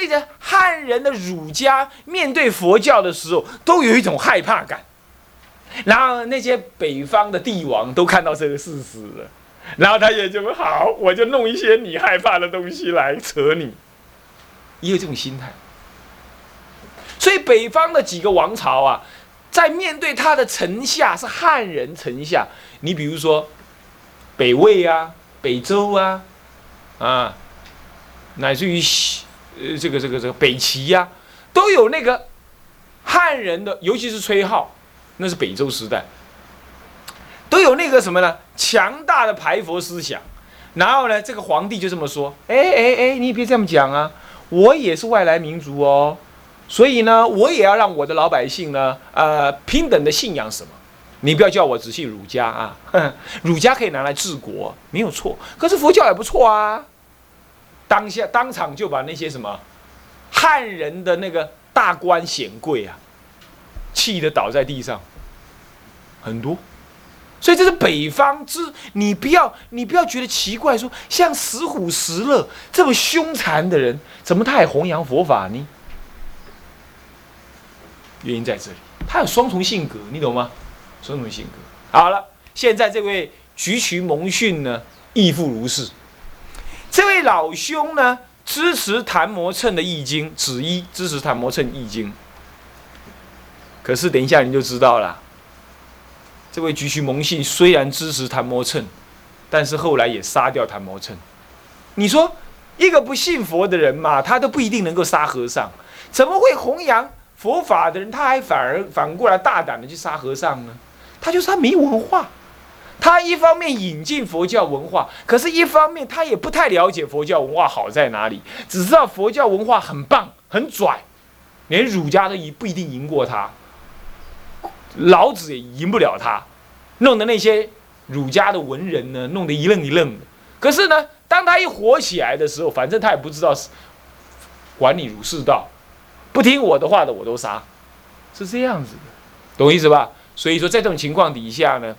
那些汉人的儒家面对佛教的时候，都有一种害怕感。然后那些北方的帝王都看到这个事实了，然后他也就好，我就弄一些你害怕的东西来扯你，也有这种心态。所以北方的几个王朝啊，在面对他的臣下是汉人臣下，你比如说北魏啊、北周啊，啊，乃至于西呃这个这个这个北齐呀，都有那个汉人的，尤其是崔颢。那是北周时代，都有那个什么呢？强大的排佛思想。然后呢，这个皇帝就这么说：“哎哎哎，你别这么讲啊！我也是外来民族哦，所以呢，我也要让我的老百姓呢，呃，平等的信仰什么？你不要叫我只信儒家啊！儒家可以拿来治国，没有错。可是佛教也不错啊。当下当场就把那些什么汉人的那个大官显贵啊。”气的倒在地上，很多，所以这是北方之，你不要你不要觉得奇怪，说像石虎石勒这么凶残的人，怎么他也弘扬佛法呢？原因在这里，他有双重性格，你懂吗？双重性格。好了，现在这位菊渠蒙逊呢，亦复如是。这位老兄呢，支持谭摩称的易经，子一支持谭摩称易经。可是等一下你就知道了，这位菊须蒙信虽然支持谭摩称，但是后来也杀掉谭摩称。你说一个不信佛的人嘛，他都不一定能够杀和尚，怎么会弘扬佛法的人，他还反而反过来大胆的去杀和尚呢？他就是他没文化，他一方面引进佛教文化，可是一方面他也不太了解佛教文化好在哪里，只知道佛教文化很棒很拽，连儒家都一不一定赢过他。老子也赢不了他，弄得那些儒家的文人呢，弄得一愣一愣的。可是呢，当他一火起来的时候，反正他也不知道是管你儒释道，不听我的话的我都杀，是这样子的，懂意思吧？所以说，在这种情况底下呢，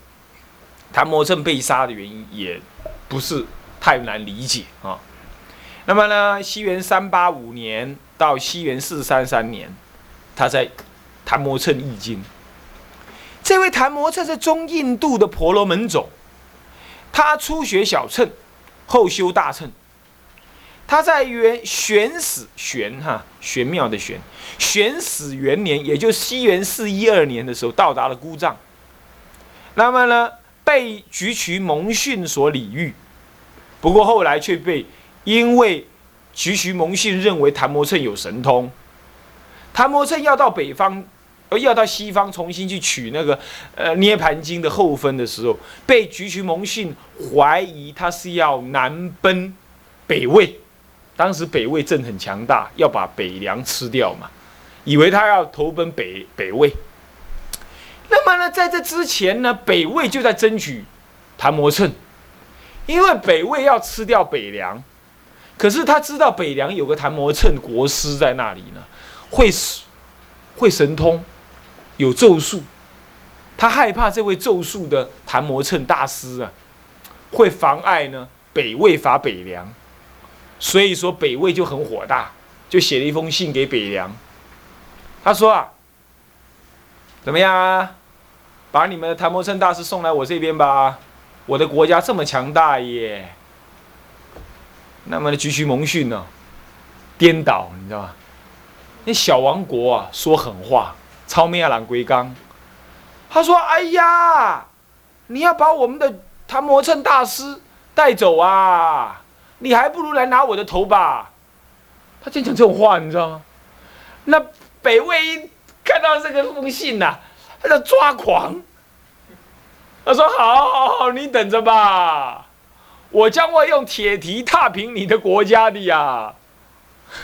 谭摩正被杀的原因也不是太难理解啊。那么呢，西元三八五年到西元四三三年，他在谭摩称易经。这位谭摩测是中印度的婆罗门种，他初学小乘，后修大乘。他在元玄始玄哈玄妙的玄玄始元年，也就西元四一二年的时候，到达了姑藏。那么呢，被菊渠蒙逊所礼遇，不过后来却被因为菊渠蒙逊认为谭摩称有神通，谭摩称要到北方。而要到西方重新去取那个呃《涅盘经》的后分的时候，被菊渠蒙逊怀疑他是要南奔北魏，当时北魏正很强大，要把北凉吃掉嘛，以为他要投奔北北魏。那么呢，在这之前呢，北魏就在争取谭摩称，因为北魏要吃掉北凉，可是他知道北凉有个谭摩称国师在那里呢，会会神通。有咒术，他害怕这位咒术的谭摩称大师啊，会妨碍呢北魏伐北凉，所以说北魏就很火大，就写了一封信给北凉。他说啊，怎么样啊，把你们的谭摩称大师送来我这边吧，我的国家这么强大耶。那么的，菊须蒙逊呢，颠倒，你知道吗？那小王国啊，说狠话。超咩啊，蓝龟刚，他说：“哎呀，你要把我们的谭摩称大师带走啊？你还不如来拿我的头吧。”他竟讲这种话，你知道吗？那北魏一看到这个封信呐，他就抓狂。他说：“好，好，好，你等着吧，我将会用铁蹄踏平你的国家的呀。”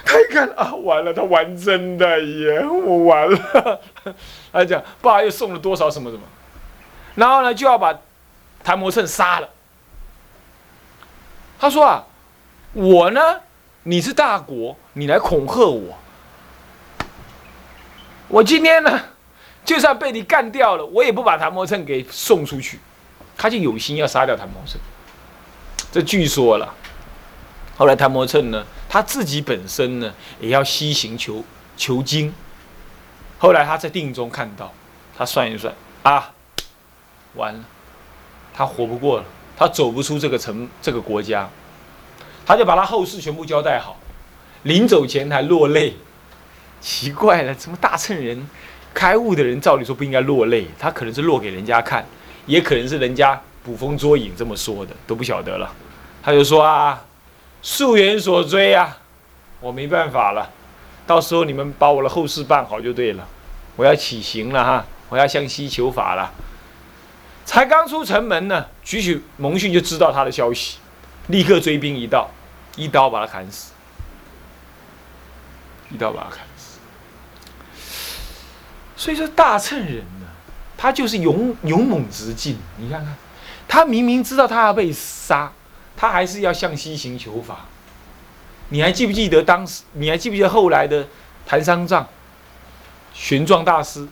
他一看啊，完了，他玩真的耶，我完了。他讲爸又送了多少什么什么，然后呢就要把谭摩称杀了。他说啊，我呢，你是大国，你来恐吓我，我今天呢，就算被你干掉了，我也不把谭摩称给送出去。他就有心要杀掉谭摩称。这据说了，后来谭摩称呢。他自己本身呢也要西行求求经。后来他在定中看到，他算一算啊，完了，他活不过了，他走不出这个城这个国家，他就把他后事全部交代好，临走前还落泪。奇怪了，怎么大乘人开悟的人，照理说不应该落泪，他可能是落给人家看，也可能是人家捕风捉影这么说的，都不晓得了。他就说啊，溯源所追啊，我没办法了，到时候你们把我的后事办好就对了，我要起行了哈，我要向西求法了。才刚出城门呢，举起蒙逊就知道他的消息，立刻追兵一到，一刀把他砍死，一刀把他砍。所以说大乘人呢，他就是勇勇猛直进。你看看，他明明知道他要被杀，他还是要向西行求法。你还记不记得当时？你还记不记得后来的谭商藏、玄奘大师？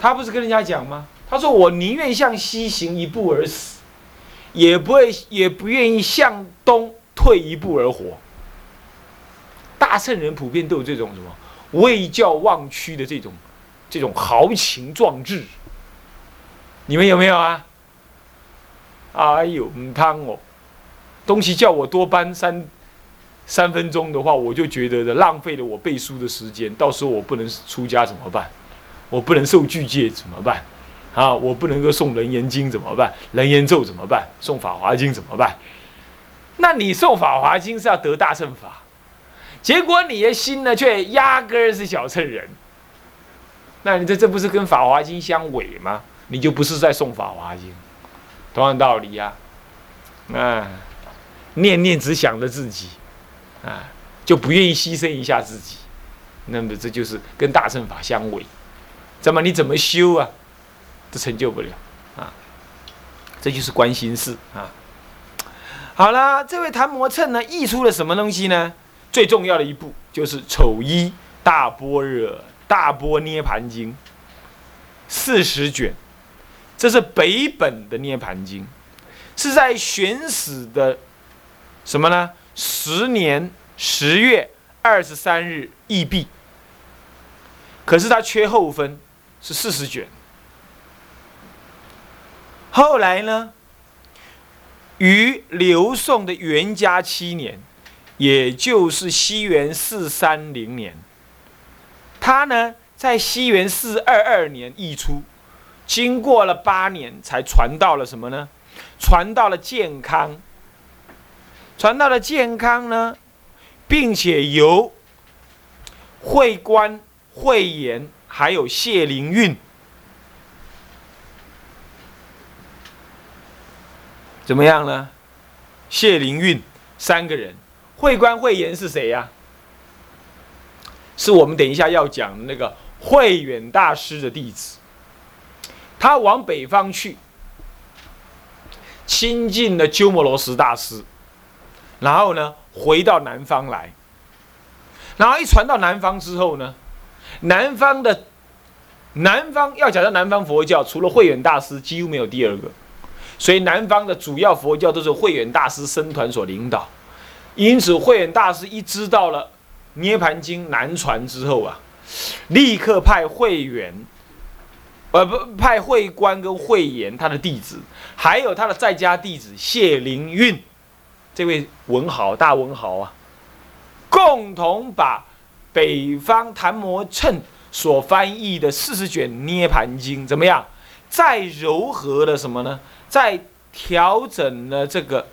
他不是跟人家讲吗？他说：“我宁愿向西行一步而死，也不会也不愿意向东退一步而活。”大乘人普遍都有这种什么？未教忘躯的这种，这种豪情壮志，你们有没有啊？哎呦，唔汤哦，东西叫我多搬三三分钟的话，我就觉得浪费了我背书的时间。到时候我不能出家怎么办？我不能受具戒怎么办？啊，我不能够诵楞严经怎么办？楞严咒怎么办？诵法华经怎么办？那你诵法华经是要得大乘法。结果你的心呢，却压根儿是小乘人。那你这这不是跟《法华经》相违吗？你就不是在诵《法华经》，同样道理呀。啊，念念只想着自己，啊，就不愿意牺牲一下自己。那么这就是跟大乘法相违。怎么你怎么修啊，都成就不了啊。这就是关心事啊。好了，这位谭摩秤呢，译出了什么东西呢？最重要的一步就是《丑一大般若大波涅盘经》四十卷，这是北本的涅盘经，是在玄死的什么呢？十年十月二十三日易毕。可是它缺后分，是四十卷。后来呢，于刘宋的元嘉七年。也就是西元四三零年，他呢在西元四二二年译出，经过了八年才传到了什么呢？传到了健康，传到了健康呢，并且由会官、慧言还有谢灵运，怎么样呢？谢灵运三个人。会观慧言是谁呀？是我们等一下要讲的那个慧远大师的弟子。他往北方去，亲近了鸠摩罗什大师，然后呢，回到南方来。然后一传到南方之后呢，南方的南方要讲到南方佛教，除了慧远大师，几乎没有第二个。所以南方的主要佛教都是慧远大师僧团所领导。因此，慧远大师一知道了《涅盘经》难传之后啊，立刻派慧远，呃不派慧观跟慧眼他的弟子，还有他的在家弟子谢灵运，这位文豪大文豪啊，共同把北方谭摩乘所翻译的四十卷《涅盘经》怎么样，再柔和了什么呢？再调整了这个。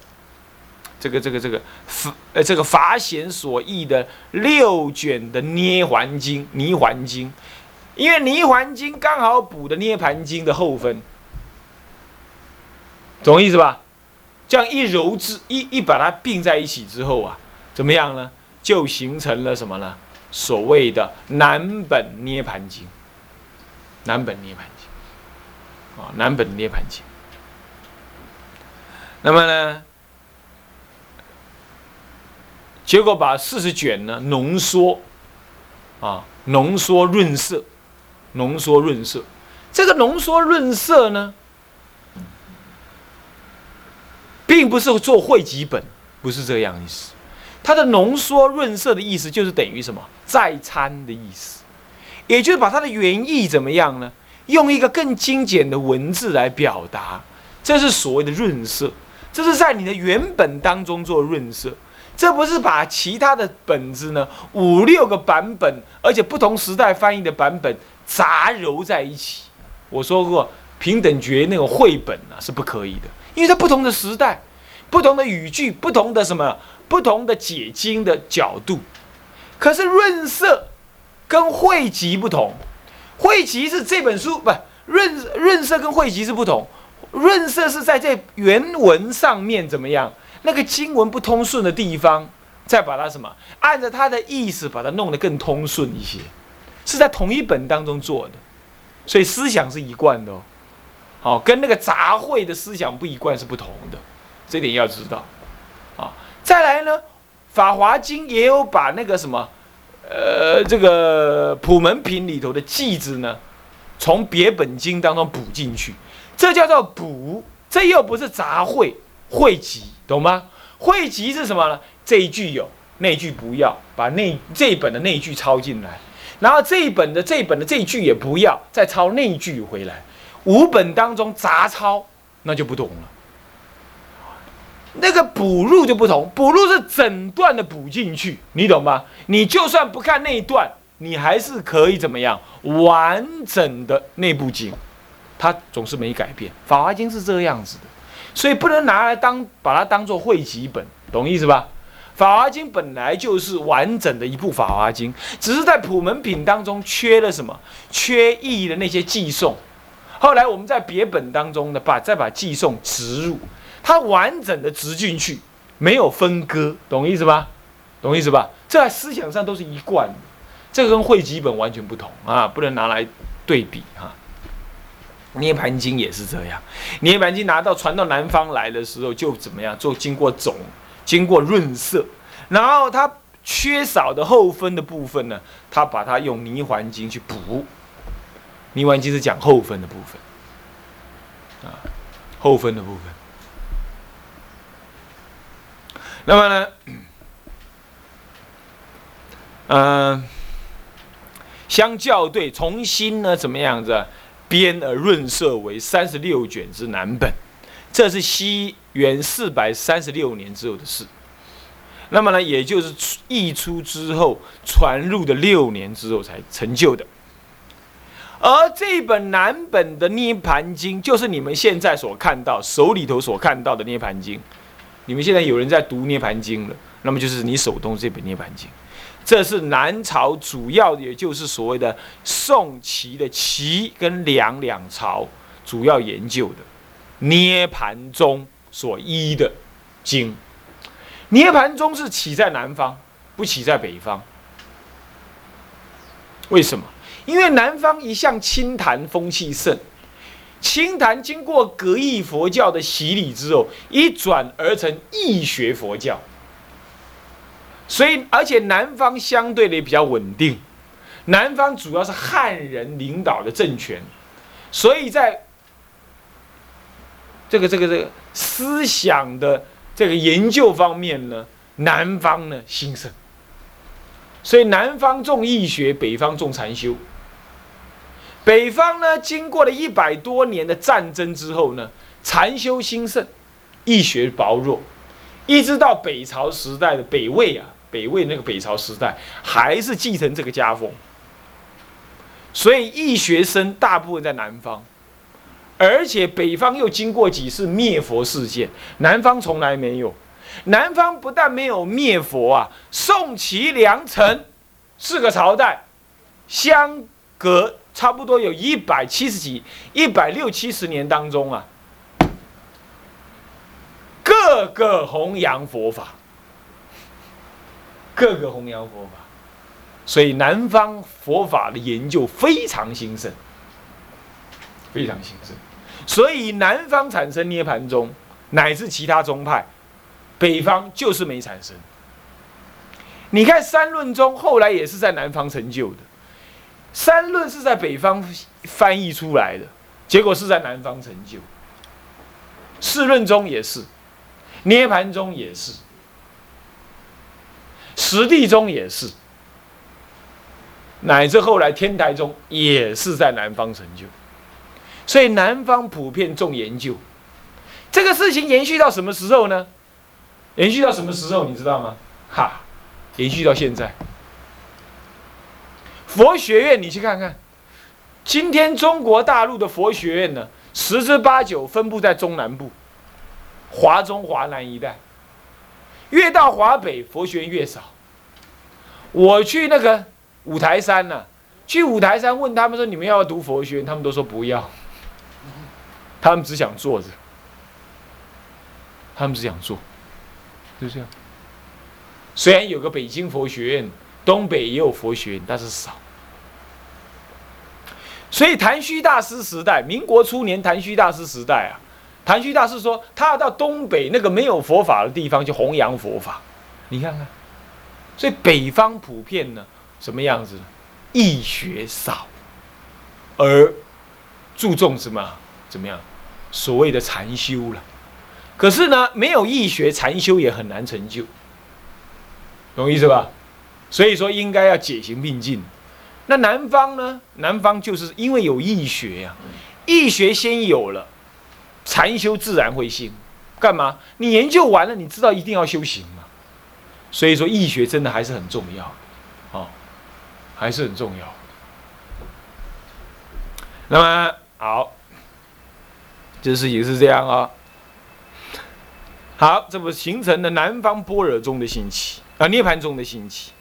这个这个这个法呃这个法显所译的六卷的涅环经泥环经，因为泥环经刚好补的涅盘经的后分，懂意思吧？这样一揉之一一把它并在一起之后啊，怎么样呢？就形成了什么呢？所谓的南本涅盘经，南本涅盘经啊，南本涅盘经。那么呢？结果把四十卷呢浓缩，啊，浓缩润色，浓缩润色。这个浓缩润色呢，并不是做汇集本，不是这个样意思，它的浓缩润色的意思就是等于什么？再参的意思，也就是把它的原意怎么样呢？用一个更精简的文字来表达，这是所谓的润色。这是在你的原本当中做润色，这不是把其他的本子呢五六个版本，而且不同时代翻译的版本杂糅在一起。我说过，平等觉那个绘本啊是不可以的，因为它不同的时代、不同的语句、不同的什么、不同的解经的角度。可是润色跟汇集不同，汇集是这本书不润润色跟汇集是不同。润色是在这原文上面怎么样？那个经文不通顺的地方，再把它什么？按照它的意思把它弄得更通顺一些，是在同一本当中做的，所以思想是一贯的哦。好，跟那个杂烩的思想不一贯是不同的，这点要知道。啊，再来呢，《法华经》也有把那个什么，呃，这个普门品里头的句子呢，从别本经当中补进去。这叫做补，这又不是杂烩汇集，懂吗？汇集是什么呢？这一句有，那句不要，把那这一本的那一句抄进来，然后这一本的这一本的这一句也不要，再抄那一句回来。五本当中杂抄，那就不懂了。那个补入就不同，补入是整段的补进去，你懂吗？你就算不看那一段，你还是可以怎么样完整的那部经。它总是没改变，《法华经》是这个样子的，所以不能拿来当把它当做汇集本，懂意思吧？《法华经》本来就是完整的一部《法华经》，只是在普门品当中缺了什么？缺意的那些寄送。后来我们在别本当中呢，把再把寄送植入，它完整的植进去，没有分割，懂意思吧？懂意思吧？这在思想上都是一贯的，这个跟汇集本完全不同啊，不能拿来对比哈。涅盘经也是这样，涅盘经拿到传到南方来的时候，就怎么样？做经过种，经过润色，然后它缺少的后分的部分呢，他把它用泥环经去补。泥环经是讲后分的部分，啊，后分的部分。那么呢，嗯，相较对，重新呢，怎么样子？编而润色为三十六卷之南本，这是西元四百三十六年之后的事。那么呢，也就是译出之后传入的六年之后才成就的。而这本南本的《涅盘经》，就是你们现在所看到手里头所看到的《涅盘经》。你们现在有人在读《涅盘经》了，那么就是你手中这本《涅盘经》。这是南朝主要，也就是所谓的宋齐的齐跟梁两朝主要研究的涅盘宗所依的经。涅盘宗是起在南方，不起在北方。为什么？因为南方一向清谈风气盛，清谈经过格义佛教的洗礼之后，一转而成义学佛教。所以，而且南方相对的也比较稳定，南方主要是汉人领导的政权，所以在这个这个这个思想的这个研究方面呢，南方呢兴盛。所以南方重义学，北方重禅修。北方呢，经过了一百多年的战争之后呢，禅修兴盛，义学薄弱，一直到北朝时代的北魏啊。北魏那个北朝时代还是继承这个家风，所以义学生大部分在南方，而且北方又经过几次灭佛事件，南方从来没有。南方不但没有灭佛啊，宋齐梁陈四个朝代相隔差不多有一百七十几、一百六七十年当中啊，各个弘扬佛法。各个弘扬佛法，所以南方佛法的研究非常兴盛，非常兴盛。所以南方产生涅盘宗，乃至其他宗派，北方就是没产生。你看三论宗后来也是在南方成就的，三论是在北方翻译出来的，结果是在南方成就。四论宗也是，涅盘宗也是。实地中也是，乃至后来天台宗也是在南方成就，所以南方普遍重研究。这个事情延续到什么时候呢？延续到什么时候你知道吗？哈，延续到现在。佛学院你去看看，今天中国大陆的佛学院呢，十之八九分布在中南部、华中、华南一带。越到华北，佛学院越少。我去那个五台山呢，去五台山问他们说：“你们要不要读佛学院？”他们都说不要，他们只想坐着，他们只想坐，就这样。虽然有个北京佛学院，东北也有佛学院，但是少。所以谭虚大师时代，民国初年，谭虚大师时代啊。谭旭大师说：“他要到东北那个没有佛法的地方去弘扬佛法。”你看看，所以北方普遍呢什么样子？易学少，而注重什么？怎么样？所谓的禅修了。可是呢，没有易学，禅修也很难成就，懂意思吧？所以说应该要解行并进。那南方呢？南方就是因为有易学呀，易学先有了。禅修自然会兴，干嘛？你研究完了，你知道一定要修行嘛。所以说，易学真的还是很重要，哦，还是很重要。那么好，这事情是这样啊。好，这不形成了南方般若宗的兴起啊，涅盘宗的兴起。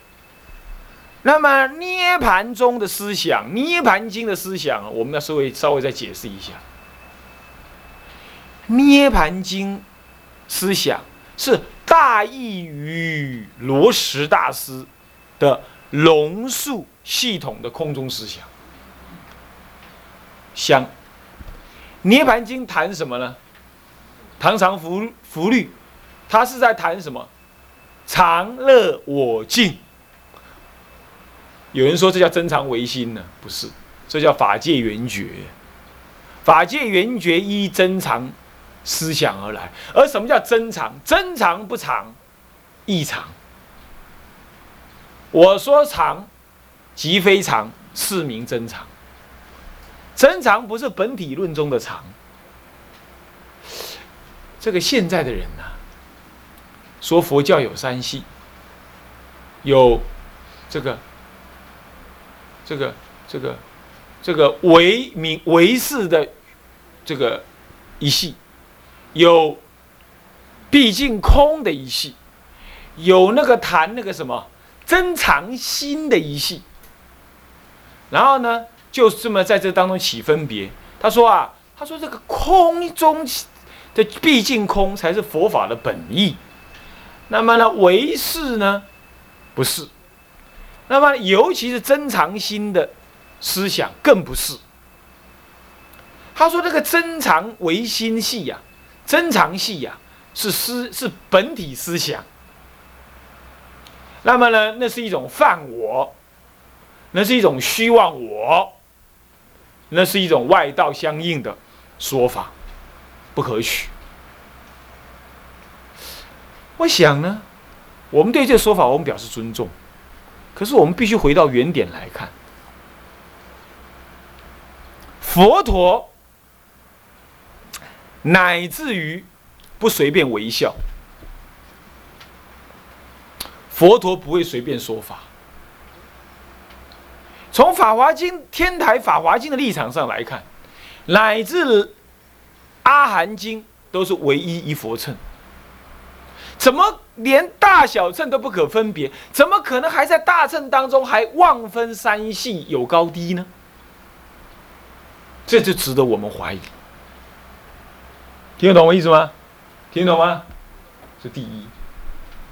那么涅盘宗的思想，涅盘经的思想，我们要稍微稍微再解释一下。《涅盘经》思想是大意与罗什大师的龙树系统的空中思想。相，《涅盘经》谈什么呢？唐长福福律，他是在谈什么？常乐我净。有人说这叫真常唯心呢？不是，这叫法界圆觉。法界圆觉依真常。思想而来，而什么叫真常？真常不常，异常。我说常，即非常，是名真常。真常不是本体论中的常。这个现在的人呢，说佛教有三系，有这个、这个、这个、这个唯名唯识的这个一系。有毕竟空的一系，有那个谈那个什么增长心的一系，然后呢，就这么在这当中起分别。他说啊，他说这个空中的毕竟空才是佛法的本意。那么呢，唯是呢，不是。那么尤其是增长心的思想更不是。他说这个增长唯心系呀。真常系呀，是思是本体思想。那么呢，那是一种犯我，那是一种虚妄我，那是一种外道相应的说法，不可取。我想呢，我们对这个说法，我们表示尊重。可是我们必须回到原点来看，佛陀。乃至于不随便微笑，佛陀不会随便说法。从《法华经》天台《法华经》的立场上来看，乃至《阿含经》都是唯一一佛乘，怎么连大小乘都不可分别？怎么可能还在大乘当中还望分三系有高低呢？这就值得我们怀疑。听得懂我意思吗？听得懂吗？是第一，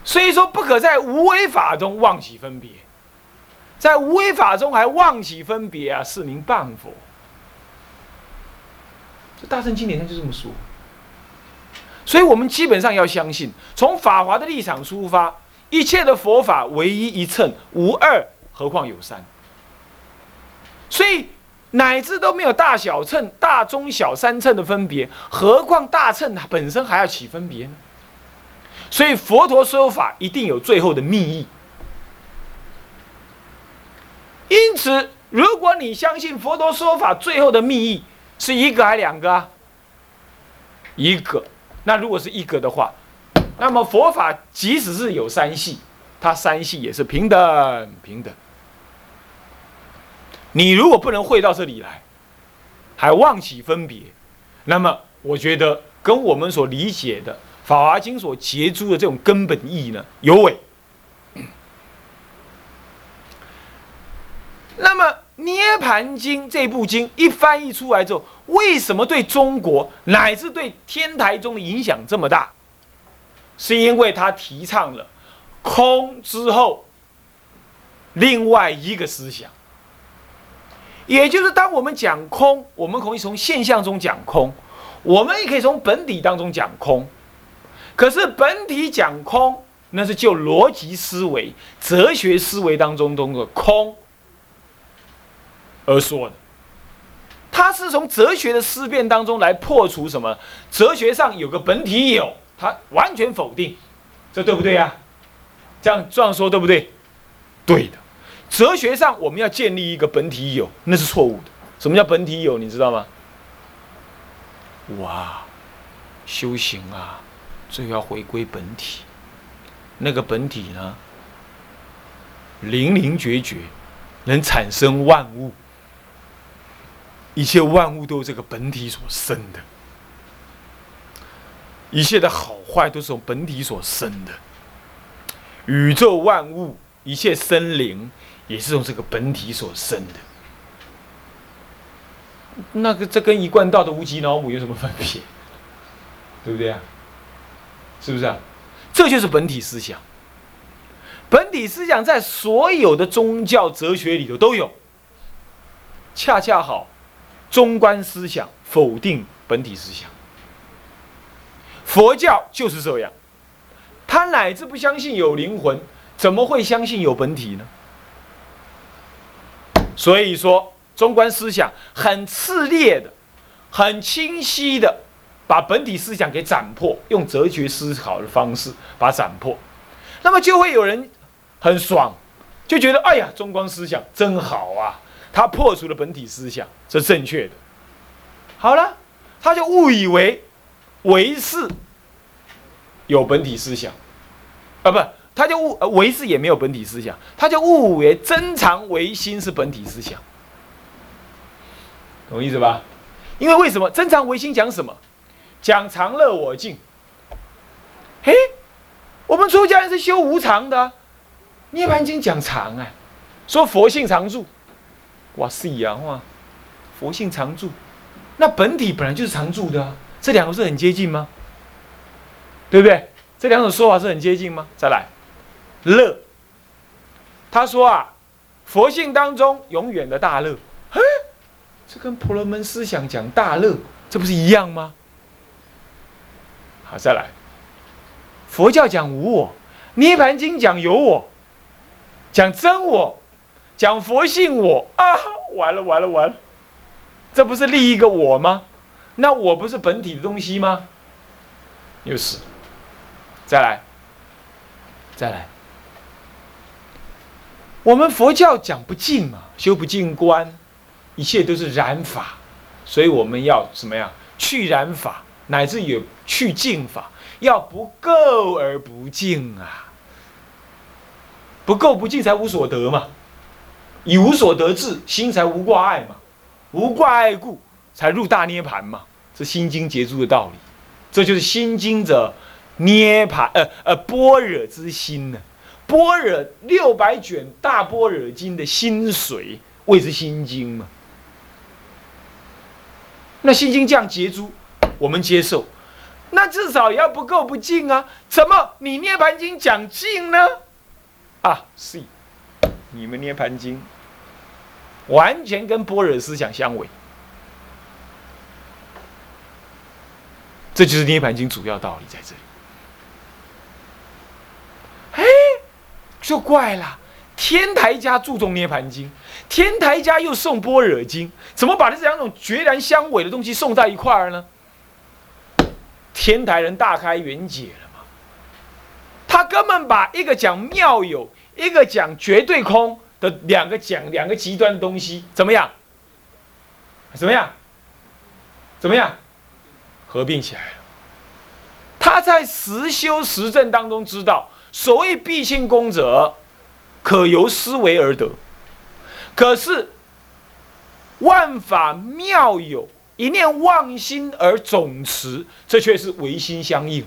所以说不可在无为法中妄起分别，在无为法中还妄起分别啊，是名谤佛。这大圣经典上就这么说，所以我们基本上要相信，从法华的立场出发，一切的佛法唯一一乘，无二，何况有三？所以。乃至都没有大小秤、大中小三秤的分别，何况大秤本身还要起分别呢？所以佛陀说法一定有最后的密意。因此，如果你相信佛陀说法最后的密意是一个还是两个啊？一个。那如果是一个的话，那么佛法即使是有三系，它三系也是平等平等。你如果不能会到这里来，还妄起分别，那么我觉得跟我们所理解的《法华经》所结诸的这种根本意义呢有违。那么《涅盘经》这部经一翻译出来之后，为什么对中国乃至对天台宗的影响这么大？是因为他提倡了空之后另外一个思想，也就是当我们讲空，我们可以从现象中讲空，我们也可以从本体当中讲空。可是本体讲空，那是就逻辑思维、哲学思维当中中的空而说的。他是从哲学的思辨当中来破除什么？哲学上有个本体有。他完全否定，这对不对呀？这样这样说对不对？对的。哲学上我们要建立一个本体有，那是错误的。什么叫本体有？你知道吗？哇，修行啊，最后要回归本体。那个本体呢，零零绝绝，能产生万物，一切万物都是这个本体所生的。一切的好坏都是从本体所生的，宇宙万物，一切生灵也是从这个本体所生的。那个这跟一贯道的无极脑母有什么分别？对不对啊？是不是啊？这就是本体思想。本体思想在所有的宗教哲学里头都有。恰恰好，中观思想否定本体思想。佛教就是这样，他乃至不相信有灵魂，怎么会相信有本体呢？所以说，中观思想很炽烈的、很清晰的把本体思想给斩破，用哲学思考的方式把斩破，那么就会有人很爽，就觉得哎呀，中观思想真好啊，他破除了本体思想，是正确的。好了，他就误以为。唯是有本体思想，啊，不，他就误唯是也没有本体思想，他就误为真常唯心是本体思想，懂意思吧？因为为什么真常唯心讲什么？讲常乐我净。嘿，我们出家人是修无常的，涅盘经讲常哎，说佛性常住，哇是一样哇，佛性常住，那本体本来就是常住的。这两个是很接近吗？对不对？这两种说法是很接近吗？再来，乐。他说啊，佛性当中永远的大乐，嘿，这跟婆罗门思想讲大乐，这不是一样吗？好，再来，佛教讲无我，涅盘经讲有我，讲真我，讲佛性我啊，完了完了完了，这不是另一个我吗？那我不是本体的东西吗？又是，再来，再来。我们佛教讲不净嘛，修不净观，一切都是染法，所以我们要怎么样去染法，乃至有去净法，要不垢而不净啊，不垢不净才无所得嘛，以无所得智，心才无挂碍嘛，无挂碍故。才入大涅盘嘛，是心经结注的道理，这就是心经者涅盘呃呃般若之心呢，般若六百卷大般若经的心水谓之心经嘛。那心经这样结珠，我们接受，那至少要不够不净啊？怎么你涅盘经讲净呢？啊，是，你们涅盘经完全跟般若思想相违。这就是《涅盘经》主要道理在这里。哎，就怪了，天台家注重《涅盘经》，天台家又送《般若经》，怎么把这两种决然相违的东西送在一块儿呢？天台人大开眼解了嘛？他根本把一个讲妙有，一个讲绝对空，的两个讲两个极端的东西怎么样？怎么样？怎么样？合并起来了。他在实修实证当中知道，所谓必清功者，可由思维而得。可是万法妙有，一念妄心而总持，这却是唯心相应。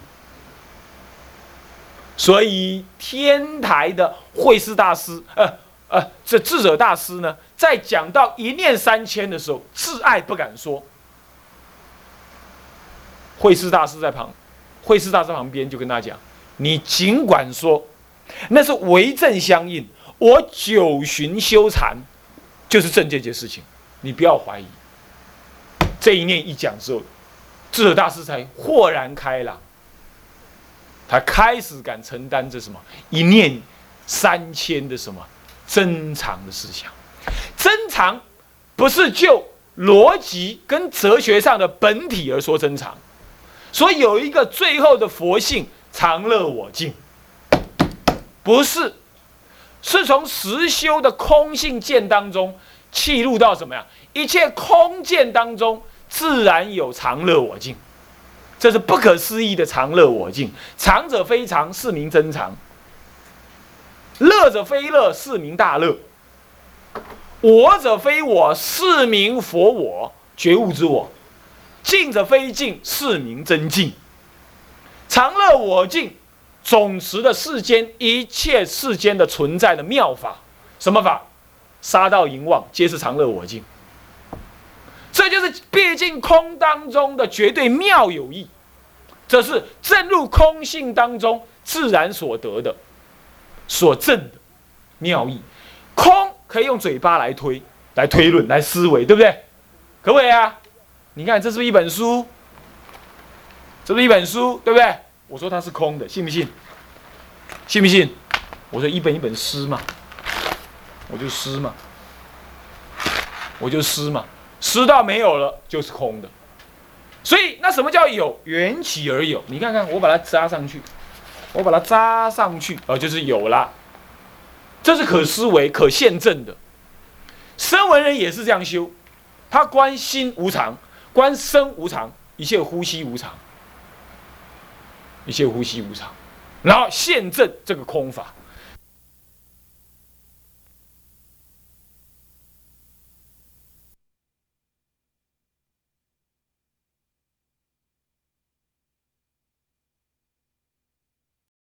所以天台的慧师大师，呃呃，这智者大师呢，在讲到一念三千的时候，自爱不敢说。慧师大师在旁，慧师大师旁边就跟他讲：“你尽管说，那是为正相应。我九旬修禅，就是正这件事情，你不要怀疑。”这一念一讲之后，智者大师才豁然开朗，他开始敢承担这什么一念三千的什么珍藏的思想。珍藏不是就逻辑跟哲学上的本体而说珍藏。所以有一个最后的佛性常乐我净，不是，是从实修的空性见当中契入到什么呀？一切空见当中自然有常乐我净，这是不可思议的常乐我净。常者非常，是名真常；乐者非乐，是名大乐；我者非我，是名佛我，觉悟之我。静者非静，是名真静。常乐我净，总持的世间一切世间的存在的妙法，什么法？杀道淫妄，皆是常乐我净。这就是毕竟空当中的绝对妙有义，这是正入空性当中自然所得的、所证的妙义。空可以用嘴巴来推、来推论、来思维，对不对？可不可以啊？你看，这是不是一本书？这是一本书，对不对？我说它是空的，信不信？信不信？我说一本一本诗嘛，我就诗嘛，我就诗嘛，诗到没有了就是空的。所以那什么叫有？缘起而有。你看看，我把它扎上去，我把它扎上去，呃，就是有了。这是可思维、可现证的。声闻人也是这样修，他观心无常。观身无常，一切呼吸无常，一切呼吸无常，然后现证这个空法，